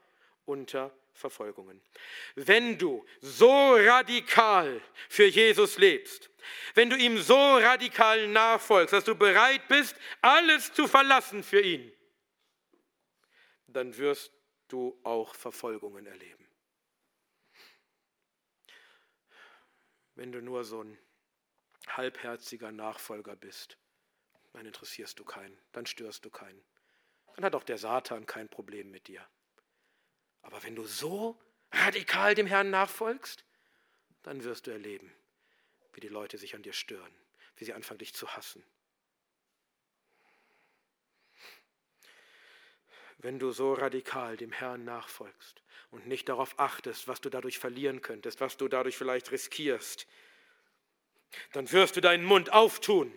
unter Verfolgungen. Wenn du so radikal für Jesus lebst, wenn du ihm so radikal nachfolgst, dass du bereit bist, alles zu verlassen für ihn, dann wirst du auch Verfolgungen erleben. Wenn du nur so ein halbherziger Nachfolger bist, dann interessierst du keinen, dann störst du keinen. Dann hat auch der Satan kein Problem mit dir. Aber wenn du so radikal dem Herrn nachfolgst, dann wirst du erleben, wie die Leute sich an dir stören, wie sie anfangen, dich zu hassen. Wenn du so radikal dem Herrn nachfolgst und nicht darauf achtest, was du dadurch verlieren könntest, was du dadurch vielleicht riskierst, dann wirst du deinen Mund auftun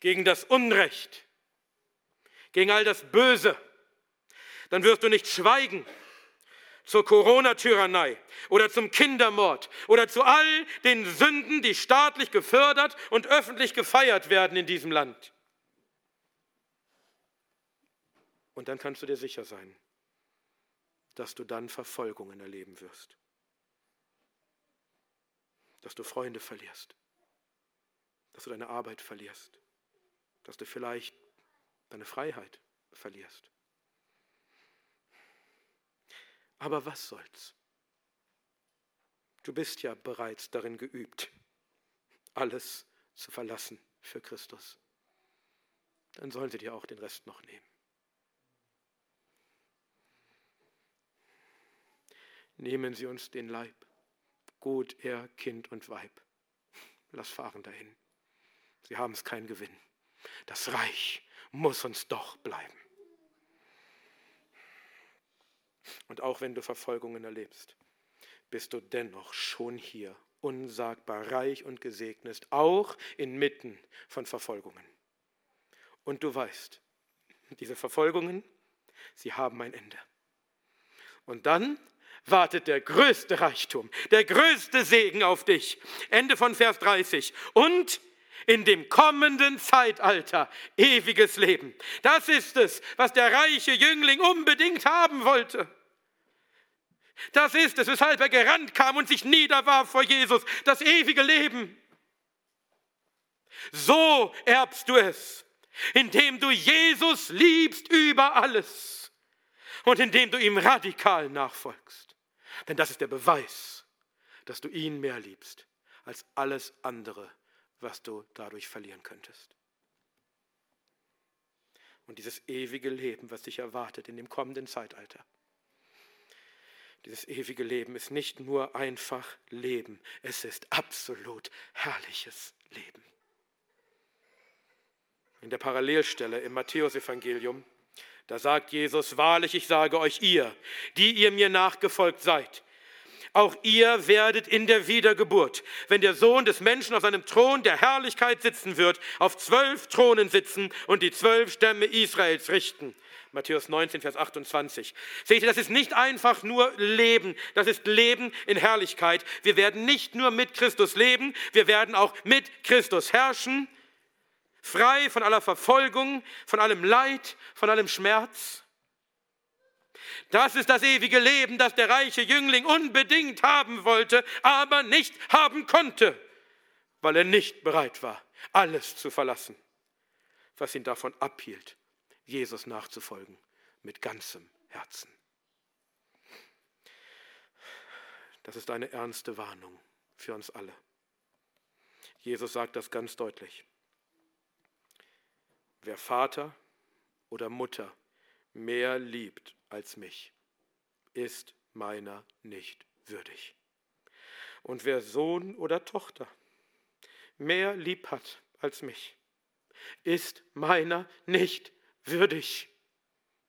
gegen das Unrecht, gegen all das Böse. Dann wirst du nicht schweigen, zur Corona-Tyrannei oder zum Kindermord oder zu all den Sünden, die staatlich gefördert und öffentlich gefeiert werden in diesem Land. Und dann kannst du dir sicher sein, dass du dann Verfolgungen erleben wirst, dass du Freunde verlierst, dass du deine Arbeit verlierst, dass du vielleicht deine Freiheit verlierst. Aber was soll's? Du bist ja bereits darin geübt, alles zu verlassen für Christus. Dann sollen sie dir auch den Rest noch nehmen. Nehmen Sie uns den Leib, gut er, Kind und Weib. Lass fahren dahin. Sie haben es keinen Gewinn. Das Reich muss uns doch bleiben. Und auch wenn du Verfolgungen erlebst, bist du dennoch schon hier, unsagbar reich und gesegnet, auch inmitten von Verfolgungen. Und du weißt, diese Verfolgungen, sie haben ein Ende. Und dann wartet der größte Reichtum, der größte Segen auf dich. Ende von Vers 30. Und in dem kommenden Zeitalter ewiges Leben. Das ist es, was der reiche Jüngling unbedingt haben wollte. Das ist es, weshalb er gerannt kam und sich niederwarf vor Jesus, das ewige Leben. So erbst du es, indem du Jesus liebst über alles und indem du ihm radikal nachfolgst. Denn das ist der Beweis, dass du ihn mehr liebst als alles andere, was du dadurch verlieren könntest. Und dieses ewige Leben, was dich erwartet in dem kommenden Zeitalter, dieses ewige Leben ist nicht nur einfach Leben, es ist absolut herrliches Leben. In der Parallelstelle im Matthäusevangelium, da sagt Jesus, wahrlich, ich sage euch ihr, die ihr mir nachgefolgt seid, auch ihr werdet in der Wiedergeburt, wenn der Sohn des Menschen auf seinem Thron der Herrlichkeit sitzen wird, auf zwölf Thronen sitzen und die zwölf Stämme Israels richten. Matthäus 19, Vers 28. Seht ihr, das ist nicht einfach nur Leben, das ist Leben in Herrlichkeit. Wir werden nicht nur mit Christus leben, wir werden auch mit Christus herrschen, frei von aller Verfolgung, von allem Leid, von allem Schmerz. Das ist das ewige Leben, das der reiche Jüngling unbedingt haben wollte, aber nicht haben konnte, weil er nicht bereit war, alles zu verlassen, was ihn davon abhielt, Jesus nachzufolgen mit ganzem Herzen. Das ist eine ernste Warnung für uns alle. Jesus sagt das ganz deutlich. Wer Vater oder Mutter mehr liebt als mich, ist meiner nicht würdig. Und wer Sohn oder Tochter mehr lieb hat als mich, ist meiner nicht würdig.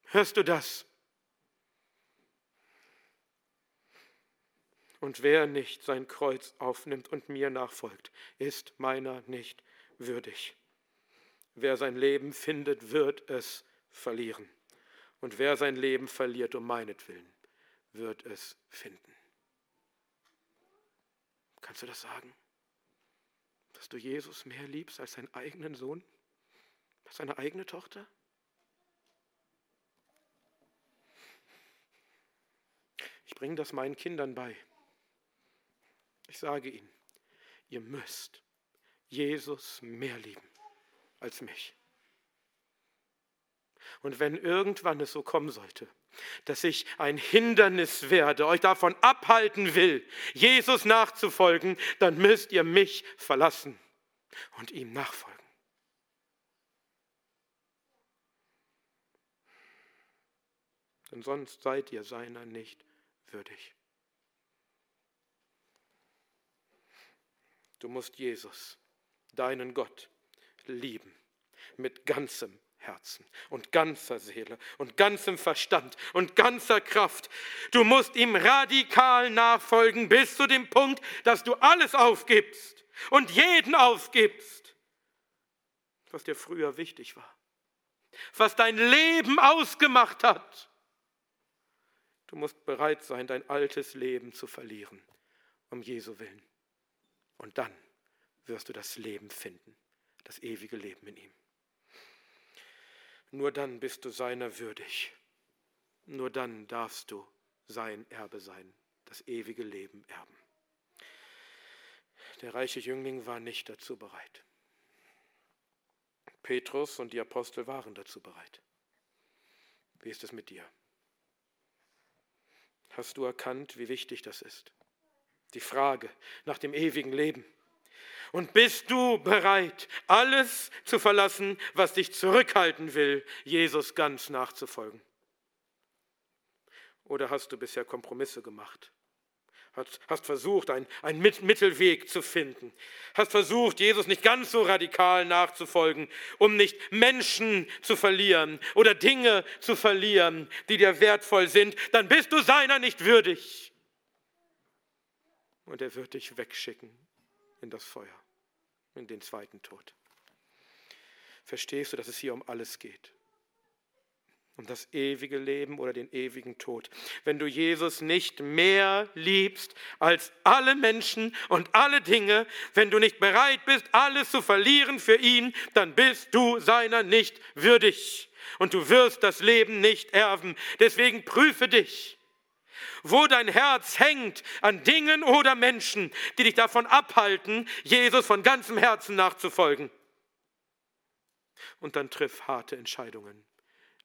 Hörst du das? Und wer nicht sein Kreuz aufnimmt und mir nachfolgt, ist meiner nicht würdig. Wer sein Leben findet, wird es verlieren. Und wer sein Leben verliert um meinetwillen, wird es finden. Kannst du das sagen? Dass du Jesus mehr liebst als deinen eigenen Sohn, als deine eigene Tochter? Ich bringe das meinen Kindern bei. Ich sage ihnen, ihr müsst Jesus mehr lieben als mich. Und wenn irgendwann es so kommen sollte, dass ich ein Hindernis werde, euch davon abhalten will, Jesus nachzufolgen, dann müsst ihr mich verlassen und ihm nachfolgen. Denn sonst seid ihr seiner nicht würdig. Du musst Jesus, deinen Gott, lieben mit ganzem Herzen und ganzer Seele und ganzem Verstand und ganzer Kraft. Du musst ihm radikal nachfolgen bis zu dem Punkt, dass du alles aufgibst und jeden aufgibst, was dir früher wichtig war, was dein Leben ausgemacht hat. Du musst bereit sein, dein altes Leben zu verlieren, um Jesu willen. Und dann wirst du das Leben finden, das ewige Leben in ihm. Nur dann bist du seiner würdig. Nur dann darfst du sein Erbe sein, das ewige Leben erben. Der reiche Jüngling war nicht dazu bereit. Petrus und die Apostel waren dazu bereit. Wie ist es mit dir? Hast du erkannt, wie wichtig das ist? Die Frage nach dem ewigen Leben. Und bist du bereit, alles zu verlassen, was dich zurückhalten will, Jesus ganz nachzufolgen? Oder hast du bisher Kompromisse gemacht? Hast versucht, einen, Mittelweg zu finden. Hast versucht, Jesus nicht ganz so radikal nachzufolgen, um nicht Menschen zu verlieren oder Dinge zu verlieren, die dir wertvoll sind. Dann bist du seiner nicht würdig. Und er wird dich wegschicken in das Feuer, in den zweiten Tod. Verstehst du, dass es hier um alles geht? Um das ewige Leben oder den ewigen Tod. Wenn du Jesus nicht mehr liebst als alle Menschen und alle Dinge, wenn du nicht bereit bist, alles zu verlieren für ihn, dann bist du seiner nicht würdig. Und du wirst das Leben nicht erben. Deswegen prüfe dich wo dein Herz hängt an Dingen oder Menschen, die dich davon abhalten, Jesus von ganzem Herzen nachzufolgen. Und dann triff harte Entscheidungen.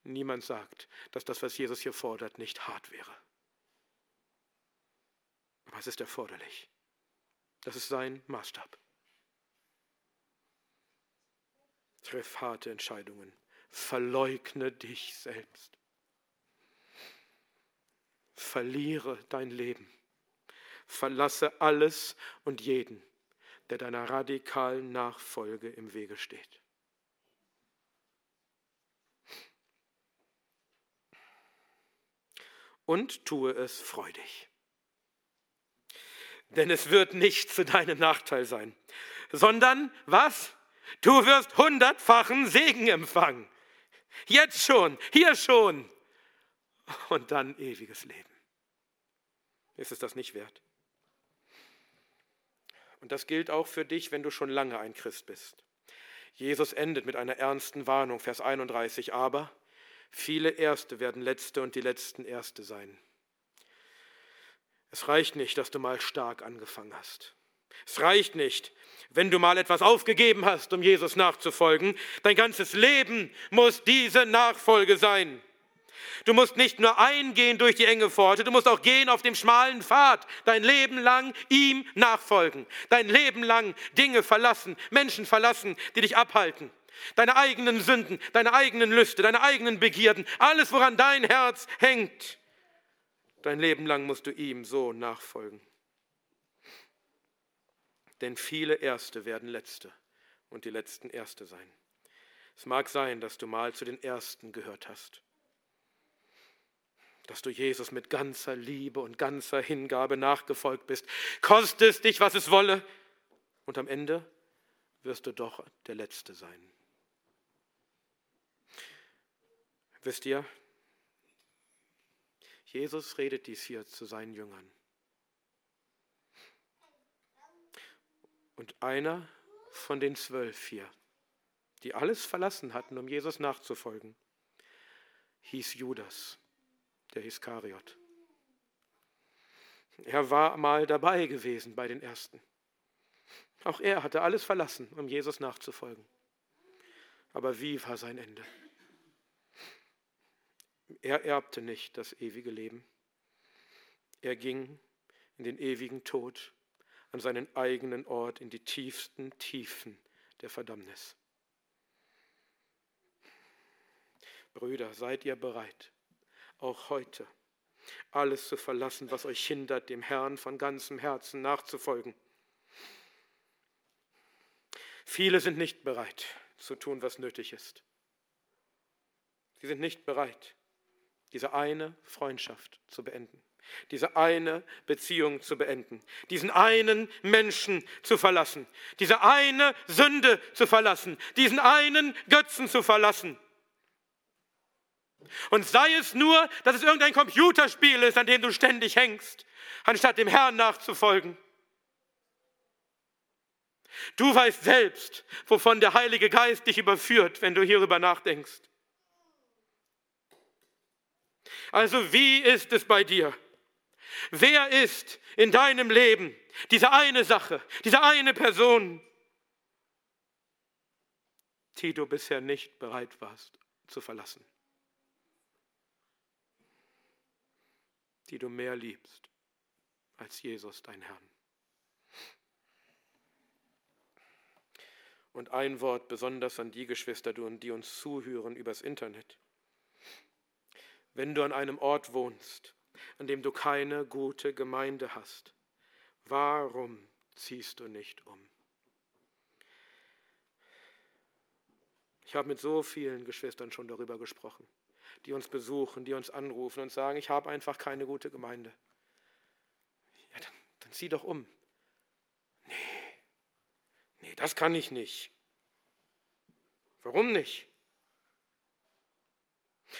Niemand sagt, dass das, was Jesus hier fordert, nicht hart wäre. Aber es ist erforderlich. Das ist sein Maßstab. Triff harte Entscheidungen. Verleugne dich selbst verliere dein Leben. Verlasse alles und jeden, der deiner radikalen Nachfolge im Wege steht. Und tue es freudig. Denn es wird nicht zu deinem Nachteil sein, sondern was? Du wirst hundertfachen Segen empfangen. Jetzt schon, hier schon. Und dann ewiges Leben. Ist es das nicht wert? Und das gilt auch für dich, wenn du schon lange ein Christ bist. Jesus endet mit einer ernsten Warnung, Vers 31, aber viele Erste werden Letzte und die Letzten Erste sein. Es reicht nicht, dass du mal stark angefangen hast. Es reicht nicht, wenn du mal etwas aufgegeben hast, um Jesus nachzufolgen. Dein ganzes Leben muss diese Nachfolge sein. Du musst nicht nur eingehen durch die enge Pforte, du musst auch gehen auf dem schmalen Pfad, dein Leben lang ihm nachfolgen, dein Leben lang Dinge verlassen, Menschen verlassen, die dich abhalten. Deine eigenen Sünden, deine eigenen Lüste, deine eigenen Begierden, alles, woran dein Herz hängt. Dein Leben lang musst du ihm so nachfolgen. Denn viele Erste werden Letzte und die Letzten Erste sein. Es mag sein, dass du mal zu den Ersten gehört hast dass du Jesus mit ganzer Liebe und ganzer Hingabe nachgefolgt bist. Koste es dich, was es wolle. Und am Ende wirst du doch der Letzte sein. Wisst ihr, Jesus redet dies hier zu seinen Jüngern. Und einer von den zwölf hier, die alles verlassen hatten, um Jesus nachzufolgen, hieß Judas der Iskariot. Er war mal dabei gewesen bei den Ersten. Auch er hatte alles verlassen, um Jesus nachzufolgen. Aber wie war sein Ende? Er erbte nicht das ewige Leben. Er ging in den ewigen Tod, an seinen eigenen Ort, in die tiefsten Tiefen der Verdammnis. Brüder, seid ihr bereit? auch heute alles zu verlassen, was euch hindert, dem Herrn von ganzem Herzen nachzufolgen. Viele sind nicht bereit zu tun, was nötig ist. Sie sind nicht bereit, diese eine Freundschaft zu beenden, diese eine Beziehung zu beenden, diesen einen Menschen zu verlassen, diese eine Sünde zu verlassen, diesen einen Götzen zu verlassen. Und sei es nur, dass es irgendein Computerspiel ist, an dem du ständig hängst, anstatt dem Herrn nachzufolgen. Du weißt selbst, wovon der Heilige Geist dich überführt, wenn du hierüber nachdenkst. Also wie ist es bei dir? Wer ist in deinem Leben diese eine Sache, diese eine Person, die du bisher nicht bereit warst zu verlassen? die du mehr liebst als Jesus, dein Herrn. Und ein Wort besonders an die Geschwister, die uns zuhören übers Internet. Wenn du an einem Ort wohnst, an dem du keine gute Gemeinde hast, warum ziehst du nicht um? Ich habe mit so vielen Geschwistern schon darüber gesprochen die uns besuchen, die uns anrufen und sagen, ich habe einfach keine gute Gemeinde. Ja, dann, dann zieh doch um. Nee, nee, das kann ich nicht. Warum nicht?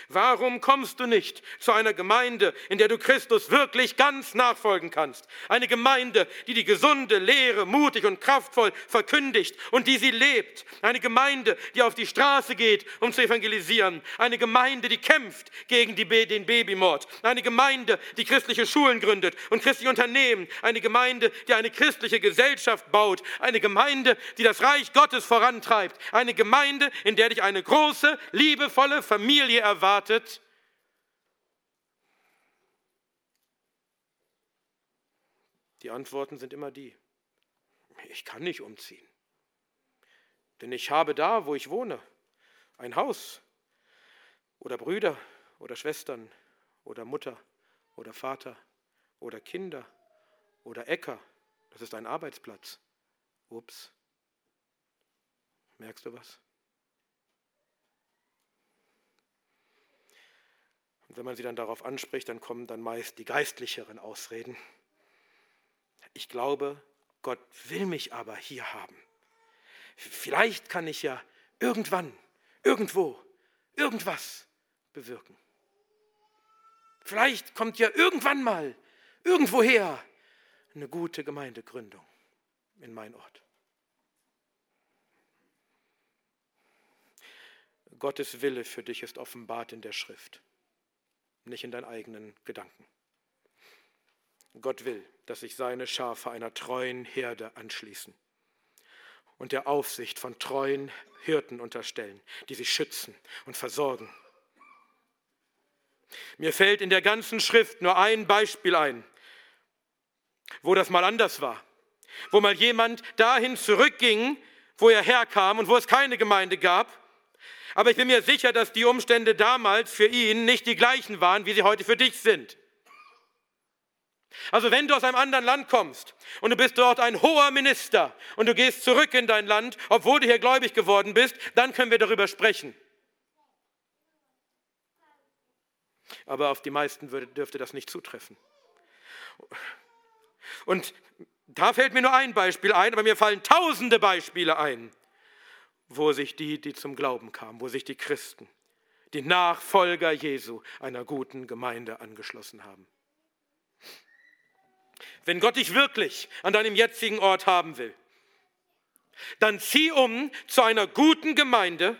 Warum kommst du nicht zu einer Gemeinde, in der du Christus wirklich ganz nachfolgen kannst? Eine Gemeinde, die die gesunde Lehre mutig und kraftvoll verkündigt und die sie lebt. Eine Gemeinde, die auf die Straße geht, um zu evangelisieren. Eine Gemeinde, die kämpft gegen die, den Babymord. Eine Gemeinde, die christliche Schulen gründet und christliche Unternehmen. Eine Gemeinde, die eine christliche Gesellschaft baut. Eine Gemeinde, die das Reich Gottes vorantreibt. Eine Gemeinde, in der dich eine große, liebevolle Familie erwartet erwartet? Die Antworten sind immer die, ich kann nicht umziehen. Denn ich habe da, wo ich wohne, ein Haus oder Brüder oder Schwestern oder Mutter oder Vater oder Kinder oder Äcker. Das ist ein Arbeitsplatz. Ups. Merkst du was? Und wenn man sie dann darauf anspricht, dann kommen dann meist die geistlicheren Ausreden. Ich glaube, Gott will mich aber hier haben. Vielleicht kann ich ja irgendwann, irgendwo, irgendwas bewirken. Vielleicht kommt ja irgendwann mal, irgendwoher, eine gute Gemeindegründung in mein Ort. Gottes Wille für dich ist offenbart in der Schrift nicht in deinen eigenen Gedanken. Gott will, dass sich seine Schafe einer treuen Herde anschließen und der Aufsicht von treuen Hirten unterstellen, die sie schützen und versorgen. Mir fällt in der ganzen Schrift nur ein Beispiel ein, wo das mal anders war, wo mal jemand dahin zurückging, wo er herkam und wo es keine Gemeinde gab. Aber ich bin mir sicher, dass die Umstände damals für ihn nicht die gleichen waren, wie sie heute für dich sind. Also wenn du aus einem anderen Land kommst und du bist dort ein hoher Minister und du gehst zurück in dein Land, obwohl du hier gläubig geworden bist, dann können wir darüber sprechen. Aber auf die meisten dürfte das nicht zutreffen. Und da fällt mir nur ein Beispiel ein, aber mir fallen tausende Beispiele ein, wo sich die, die zum Glauben kamen, wo sich die Christen, die Nachfolger Jesu einer guten Gemeinde angeschlossen haben. Wenn Gott dich wirklich an deinem jetzigen Ort haben will, dann zieh um zu einer guten Gemeinde,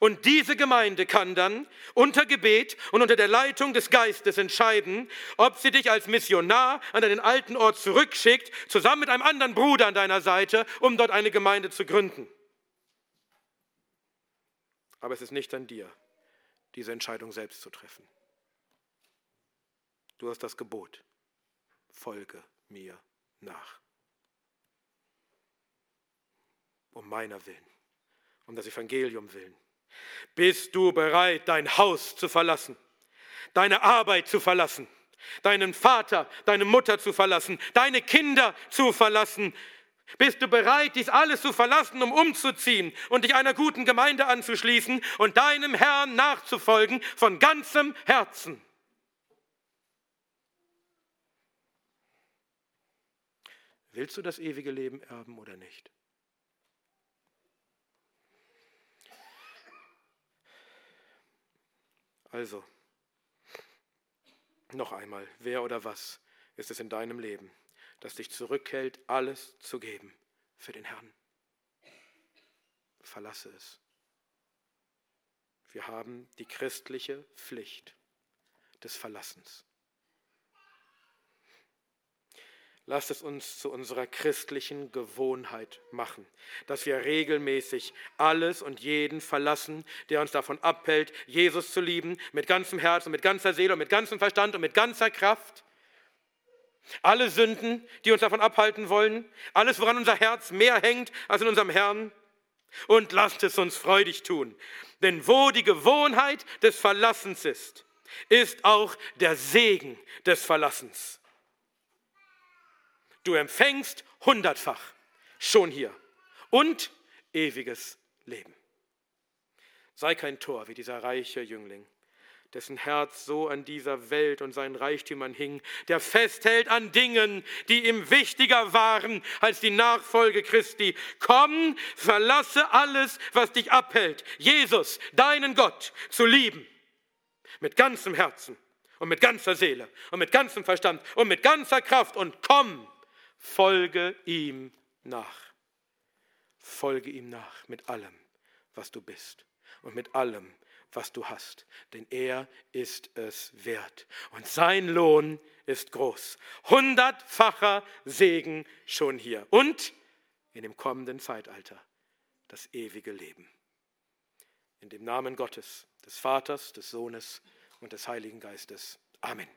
und diese Gemeinde kann dann unter Gebet und unter der Leitung des Geistes entscheiden, ob sie dich als Missionar an deinen alten Ort zurückschickt, zusammen mit einem anderen Bruder an deiner Seite, um dort eine Gemeinde zu gründen. Aber es ist nicht an dir, diese Entscheidung selbst zu treffen. Du hast das Gebot. Folge mir nach. Um meiner willen, um das Evangelium willen. Bist du bereit, dein Haus zu verlassen, deine Arbeit zu verlassen, deinen Vater, deine Mutter zu verlassen, deine Kinder zu verlassen? Bist du bereit, dies alles zu verlassen, um umzuziehen und dich einer guten Gemeinde anzuschließen und deinem Herrn nachzufolgen von ganzem Herzen? Willst du das ewige Leben erben oder nicht? Also, noch einmal, wer oder was ist es in deinem Leben, das dich zurückhält, alles zu geben für den Herrn? Verlasse es. Wir haben die christliche Pflicht des Verlassens. Lasst es uns zu unserer christlichen Gewohnheit machen, dass wir regelmäßig alles und jeden verlassen, der uns davon abhält, Jesus zu lieben, mit ganzem Herzen, mit ganzer Seele und mit ganzem Verstand und mit ganzer Kraft. Alle Sünden, die uns davon abhalten wollen, alles, woran unser Herz mehr hängt als in unserem Herrn. Und lasst es uns freudig tun. Denn wo die Gewohnheit des Verlassens ist, ist auch der Segen des Verlassens. Du empfängst hundertfach schon hier und ewiges Leben. Sei kein Tor wie dieser reiche Jüngling, dessen Herz so an dieser Welt und seinen Reichtümern hing, der festhält an Dingen, die ihm wichtiger waren als die Nachfolge Christi. Komm, verlasse alles, was dich abhält, Jesus, deinen Gott, zu lieben, mit ganzem Herzen und mit ganzer Seele und mit ganzem Verstand und mit ganzer Kraft und komm Folge ihm nach. Folge ihm nach mit allem, was du bist und mit allem, was du hast. Denn er ist es wert. Und sein Lohn ist groß. Hundertfacher Segen schon hier. Und in dem kommenden Zeitalter das ewige Leben. In dem Namen Gottes, des Vaters, des Sohnes und des Heiligen Geistes. Amen.